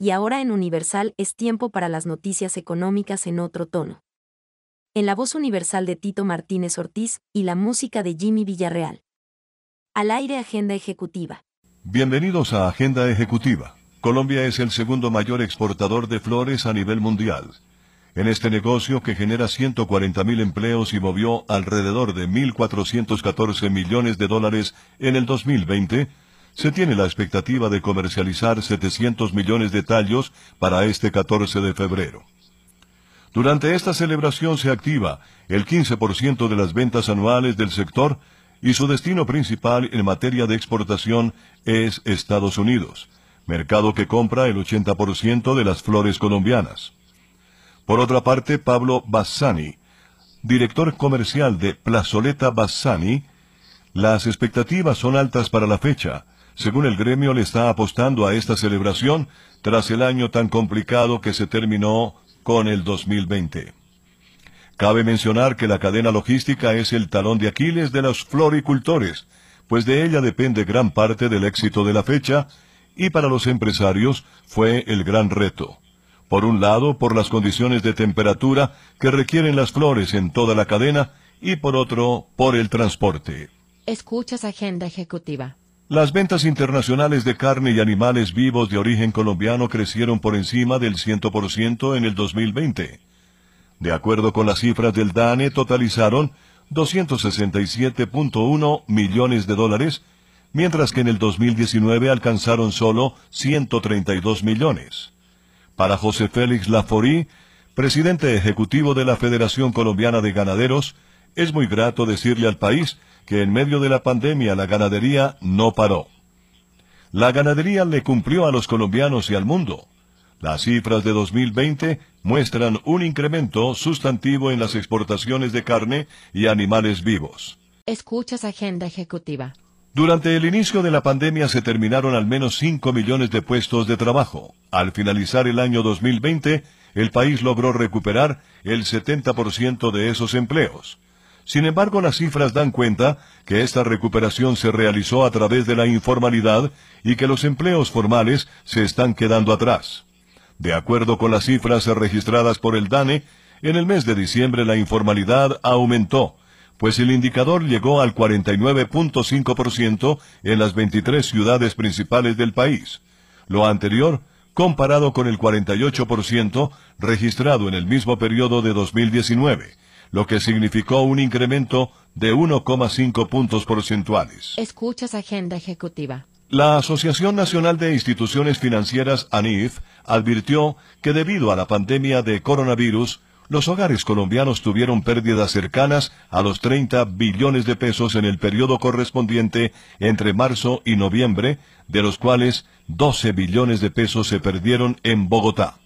y ahora en Universal es tiempo para las noticias económicas en otro tono. En la voz universal de Tito Martínez Ortiz y la música de Jimmy Villarreal. Al aire Agenda Ejecutiva. Bienvenidos a Agenda Ejecutiva. Colombia es el segundo mayor exportador de flores a nivel mundial. En este negocio que genera 140.000 empleos y movió alrededor de 1.414 millones de dólares en el 2020, se tiene la expectativa de comercializar 700 millones de tallos para este 14 de febrero. Durante esta celebración se activa el 15% de las ventas anuales del sector y su destino principal en materia de exportación es Estados Unidos, mercado que compra el 80% de las flores colombianas. Por otra parte, Pablo Bassani, director comercial de Plazoleta Bassani, las expectativas son altas para la fecha, según el gremio le está apostando a esta celebración tras el año tan complicado que se terminó con el 2020. Cabe mencionar que la cadena logística es el talón de Aquiles de los floricultores, pues de ella depende gran parte del éxito de la fecha, y para los empresarios fue el gran reto. Por un lado, por las condiciones de temperatura que requieren las flores en toda la cadena, y por otro, por el transporte. Escuchas Agenda Ejecutiva. Las ventas internacionales de carne y animales vivos de origen colombiano crecieron por encima del 100% en el 2020. De acuerdo con las cifras del DANE, totalizaron 267.1 millones de dólares, mientras que en el 2019 alcanzaron solo 132 millones. Para José Félix Laforí, presidente ejecutivo de la Federación Colombiana de Ganaderos, es muy grato decirle al país que en medio de la pandemia la ganadería no paró. La ganadería le cumplió a los colombianos y al mundo. Las cifras de 2020 muestran un incremento sustantivo en las exportaciones de carne y animales vivos. Escuchas Agenda Ejecutiva. Durante el inicio de la pandemia se terminaron al menos 5 millones de puestos de trabajo. Al finalizar el año 2020, el país logró recuperar el 70% de esos empleos. Sin embargo, las cifras dan cuenta que esta recuperación se realizó a través de la informalidad y que los empleos formales se están quedando atrás. De acuerdo con las cifras registradas por el DANE, en el mes de diciembre la informalidad aumentó, pues el indicador llegó al 49.5% en las 23 ciudades principales del país. Lo anterior, comparado con el 48% registrado en el mismo periodo de 2019 lo que significó un incremento de 1,5 puntos porcentuales. Escuchas Agenda Ejecutiva. La Asociación Nacional de Instituciones Financieras, ANIF, advirtió que debido a la pandemia de coronavirus, los hogares colombianos tuvieron pérdidas cercanas a los 30 billones de pesos en el periodo correspondiente entre marzo y noviembre, de los cuales 12 billones de pesos se perdieron en Bogotá.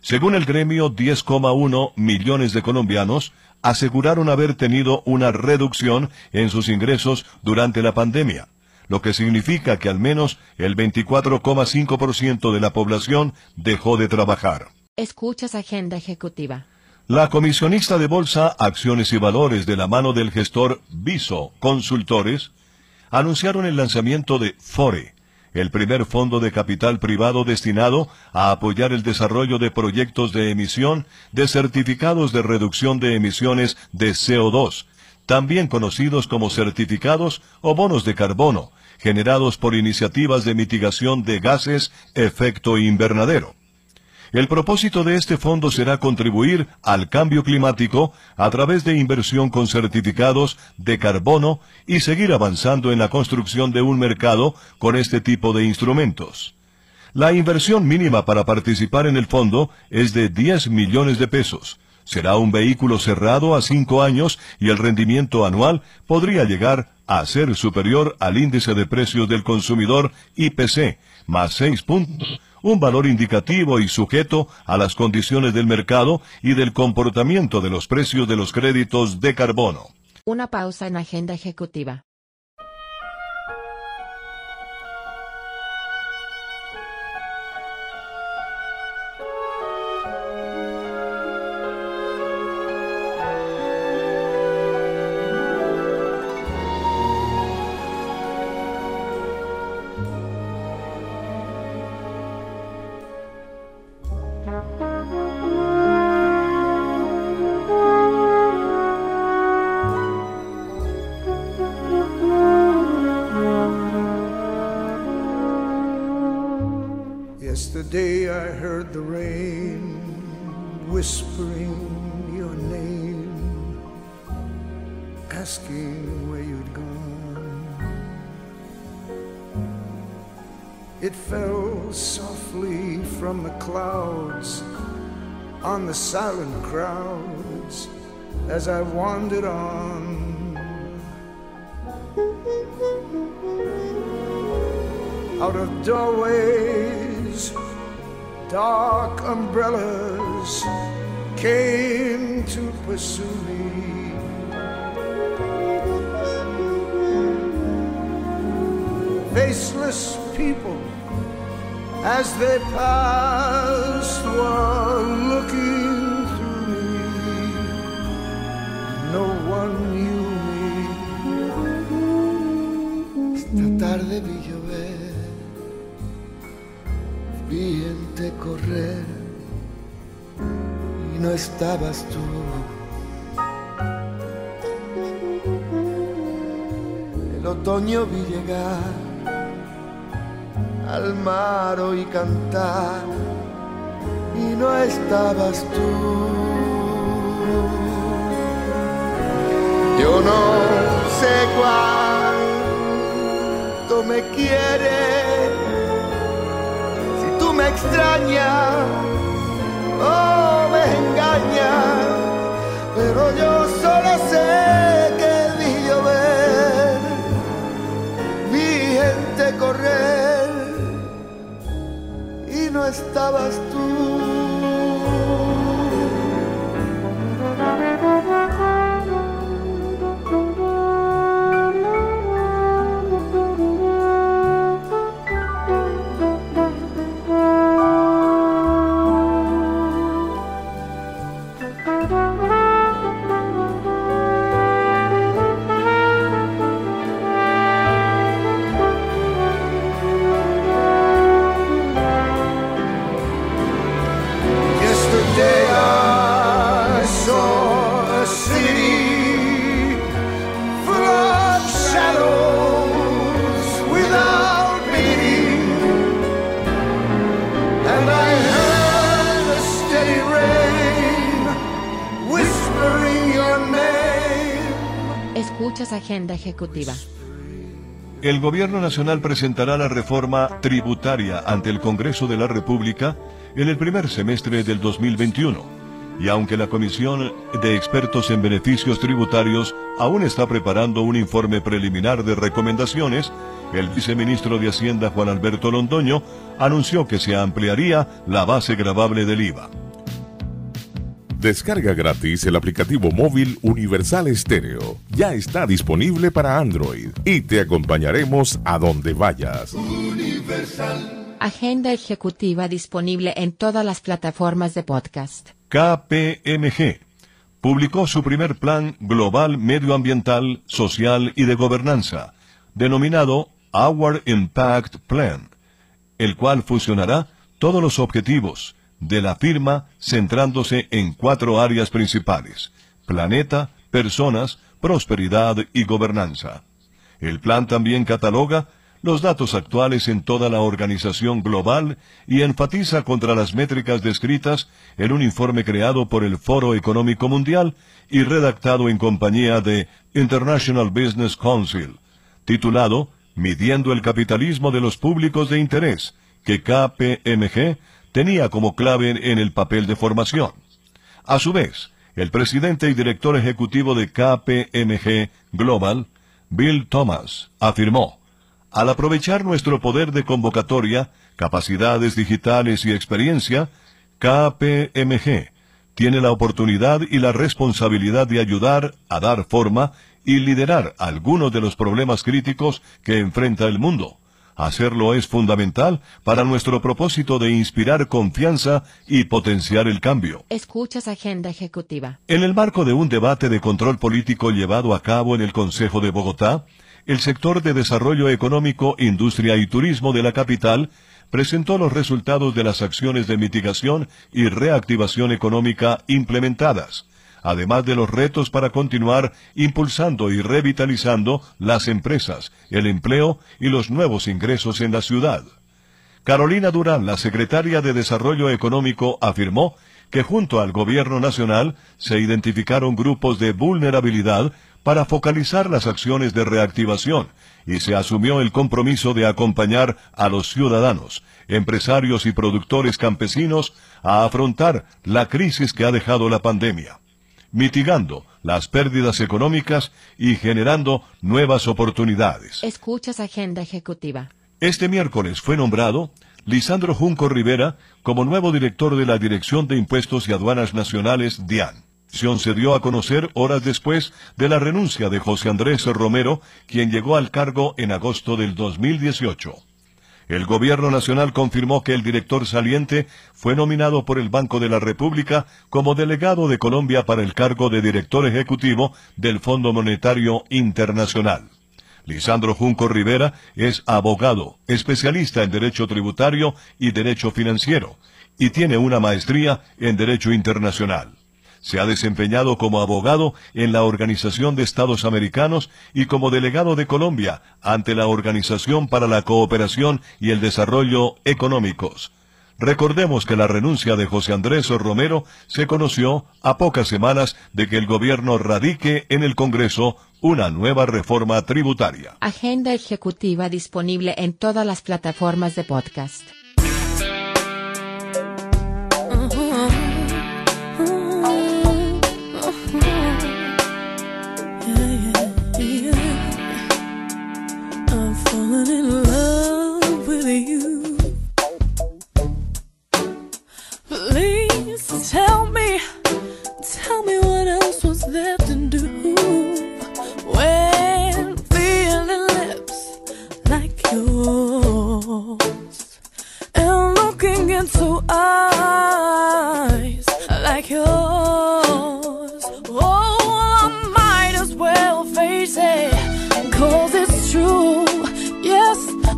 Según el gremio, 10,1 millones de colombianos aseguraron haber tenido una reducción en sus ingresos durante la pandemia, lo que significa que al menos el 24,5% de la población dejó de trabajar. Escuchas Agenda Ejecutiva. La comisionista de Bolsa, Acciones y Valores de la mano del gestor Viso Consultores anunciaron el lanzamiento de FORE, el primer fondo de capital privado destinado a apoyar el desarrollo de proyectos de emisión de certificados de reducción de emisiones de CO2, también conocidos como certificados o bonos de carbono, generados por iniciativas de mitigación de gases efecto invernadero. El propósito de este fondo será contribuir al cambio climático a través de inversión con certificados de carbono y seguir avanzando en la construcción de un mercado con este tipo de instrumentos. La inversión mínima para participar en el fondo es de 10 millones de pesos. Será un vehículo cerrado a cinco años y el rendimiento anual podría llegar a ser superior al índice de precios del consumidor IPC, más 6 puntos un valor indicativo y sujeto a las condiciones del mercado y del comportamiento de los precios de los créditos de carbono. Una pausa en agenda ejecutiva. Yesterday I heard the rain whispering your name, asking where you'd gone. It fell softly from the clouds on the silent crowds as I wandered on. Out of doorways, dark umbrellas came to pursue me. Faceless people, as they passed, were looking through me. No one knew me. Esta tarde vi llover, vi gente correr y no estabas tú. El otoño vi llegar al mar oí cantar y no estabas tú. Yo no sé cuánto me quieres, me extrañas o me engañas, pero yo solo sé que vi llover, vi gente correr y no estabas El Gobierno Nacional presentará la reforma tributaria ante el Congreso de la República en el primer semestre del 2021. Y aunque la Comisión de Expertos en Beneficios Tributarios aún está preparando un informe preliminar de recomendaciones, el viceministro de Hacienda Juan Alberto Londoño anunció que se ampliaría la base gravable del IVA. Descarga gratis el aplicativo móvil Universal Estéreo. Ya está disponible para Android y te acompañaremos a donde vayas. Agenda Ejecutiva disponible en todas las plataformas de podcast. KPMG publicó su primer plan global medioambiental, social y de gobernanza, denominado Our Impact Plan, el cual fusionará todos los objetivos de la firma centrándose en cuatro áreas principales, planeta, personas, prosperidad y gobernanza. El plan también cataloga los datos actuales en toda la organización global y enfatiza contra las métricas descritas en un informe creado por el Foro Económico Mundial y redactado en compañía de International Business Council, titulado Midiendo el capitalismo de los públicos de interés, que KPMG tenía como clave en el papel de formación. A su vez, el presidente y director ejecutivo de KPMG Global, Bill Thomas, afirmó, al aprovechar nuestro poder de convocatoria, capacidades digitales y experiencia, KPMG tiene la oportunidad y la responsabilidad de ayudar a dar forma y liderar algunos de los problemas críticos que enfrenta el mundo. Hacerlo es fundamental para nuestro propósito de inspirar confianza y potenciar el cambio. Escuchas Agenda Ejecutiva. En el marco de un debate de control político llevado a cabo en el Consejo de Bogotá, el sector de desarrollo económico, industria y turismo de la capital presentó los resultados de las acciones de mitigación y reactivación económica implementadas, además de los retos para continuar impulsando y revitalizando las empresas, el empleo y los nuevos ingresos en la ciudad. Carolina Durán, la secretaria de Desarrollo Económico, afirmó que junto al Gobierno Nacional se identificaron grupos de vulnerabilidad para focalizar las acciones de reactivación y se asumió el compromiso de acompañar a los ciudadanos, empresarios y productores campesinos a afrontar la crisis que ha dejado la pandemia, mitigando las pérdidas económicas y generando nuevas oportunidades. Escuchas Agenda Ejecutiva. Este miércoles fue nombrado Lisandro Junco Rivera como nuevo director de la Dirección de Impuestos y Aduanas Nacionales, DIAN. Se dio a conocer horas después de la renuncia de José Andrés Romero, quien llegó al cargo en agosto del 2018. El gobierno nacional confirmó que el director saliente fue nominado por el Banco de la República como delegado de Colombia para el cargo de director ejecutivo del Fondo Monetario Internacional. Lisandro Junco Rivera es abogado, especialista en Derecho Tributario y Derecho Financiero, y tiene una maestría en Derecho Internacional. Se ha desempeñado como abogado en la Organización de Estados Americanos y como delegado de Colombia ante la Organización para la Cooperación y el Desarrollo Económicos. Recordemos que la renuncia de José Andrés Romero se conoció a pocas semanas de que el gobierno radique en el Congreso una nueva reforma tributaria. Agenda ejecutiva disponible en todas las plataformas de podcast.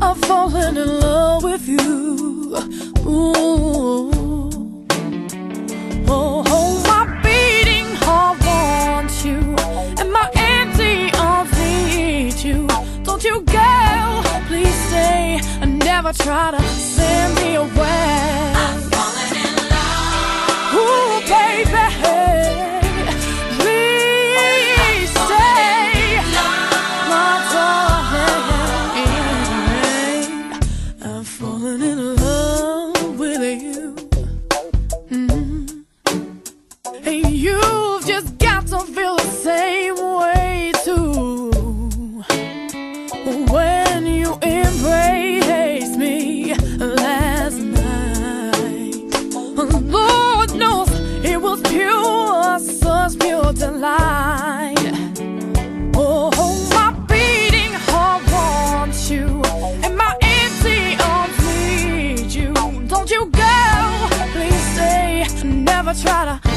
I've fallen in love with you. Ooh. Oh, oh, my beating heart wants you, and my empty arms need you. Don't you, go, please stay and never try to send me away. I've fallen in love. Ooh, baby.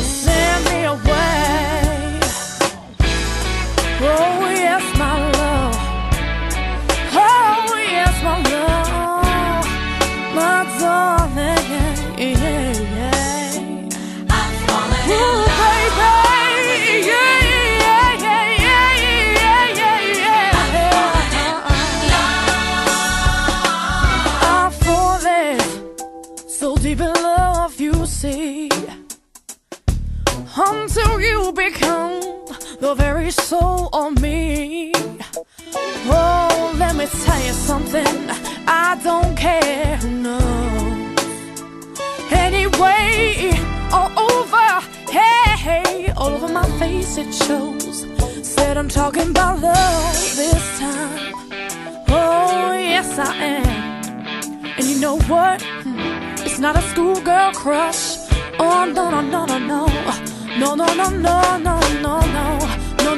Send me away. Oh, yes, my. toll on me. Oh, let me tell you something. I don't care who knows. Anyway, all over, hey, hey, all over my face it shows. Said I'm talking about love this time. Oh, yes, I am. And you know what? Hmm, it's not a schoolgirl crush. Oh, no, no, no, no, no. No, no, no, no, no, no, no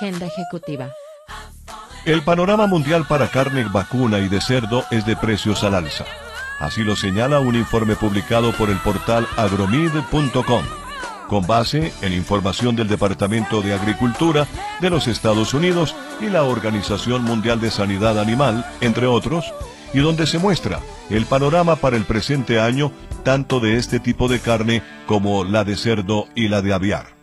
Agenda Ejecutiva. El panorama mundial para carne vacuna y de cerdo es de precios al alza. Así lo señala un informe publicado por el portal agromid.com, con base en información del Departamento de Agricultura de los Estados Unidos y la Organización Mundial de Sanidad Animal, entre otros, y donde se muestra el panorama para el presente año tanto de este tipo de carne como la de cerdo y la de aviar.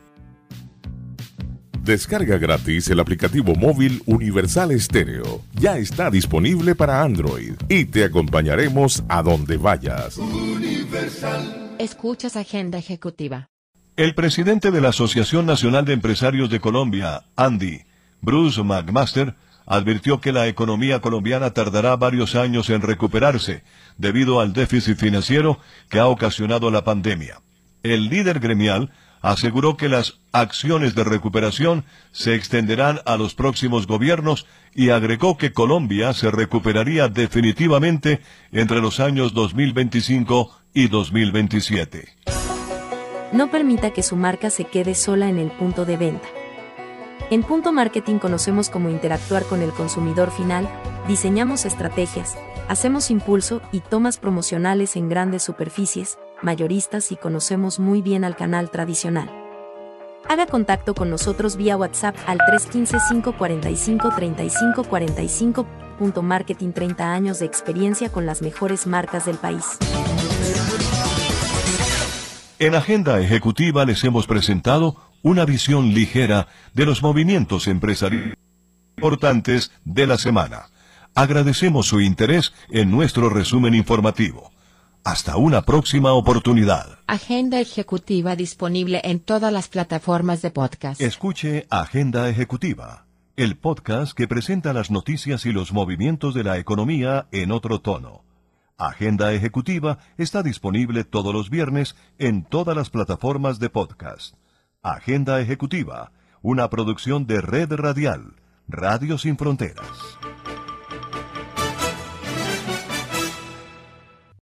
Descarga gratis el aplicativo móvil Universal Estéreo. Ya está disponible para Android y te acompañaremos a donde vayas. Escuchas Agenda Ejecutiva. El presidente de la Asociación Nacional de Empresarios de Colombia, Andy, Bruce McMaster, advirtió que la economía colombiana tardará varios años en recuperarse debido al déficit financiero que ha ocasionado la pandemia. El líder gremial aseguró que las acciones de recuperación se extenderán a los próximos gobiernos y agregó que Colombia se recuperaría definitivamente entre los años 2025 y 2027. No permita que su marca se quede sola en el punto de venta. En Punto Marketing conocemos cómo interactuar con el consumidor final, diseñamos estrategias, hacemos impulso y tomas promocionales en grandes superficies, mayoristas y conocemos muy bien al canal tradicional. Haga contacto con nosotros vía WhatsApp al 315-545-3545. Marketing 30 años de experiencia con las mejores marcas del país. En Agenda Ejecutiva les hemos presentado una visión ligera de los movimientos empresariales importantes de la semana. Agradecemos su interés en nuestro resumen informativo. Hasta una próxima oportunidad. Agenda Ejecutiva disponible en todas las plataformas de podcast. Escuche Agenda Ejecutiva, el podcast que presenta las noticias y los movimientos de la economía en otro tono. Agenda Ejecutiva está disponible todos los viernes en todas las plataformas de podcast. Agenda Ejecutiva, una producción de Red Radial, Radio Sin Fronteras.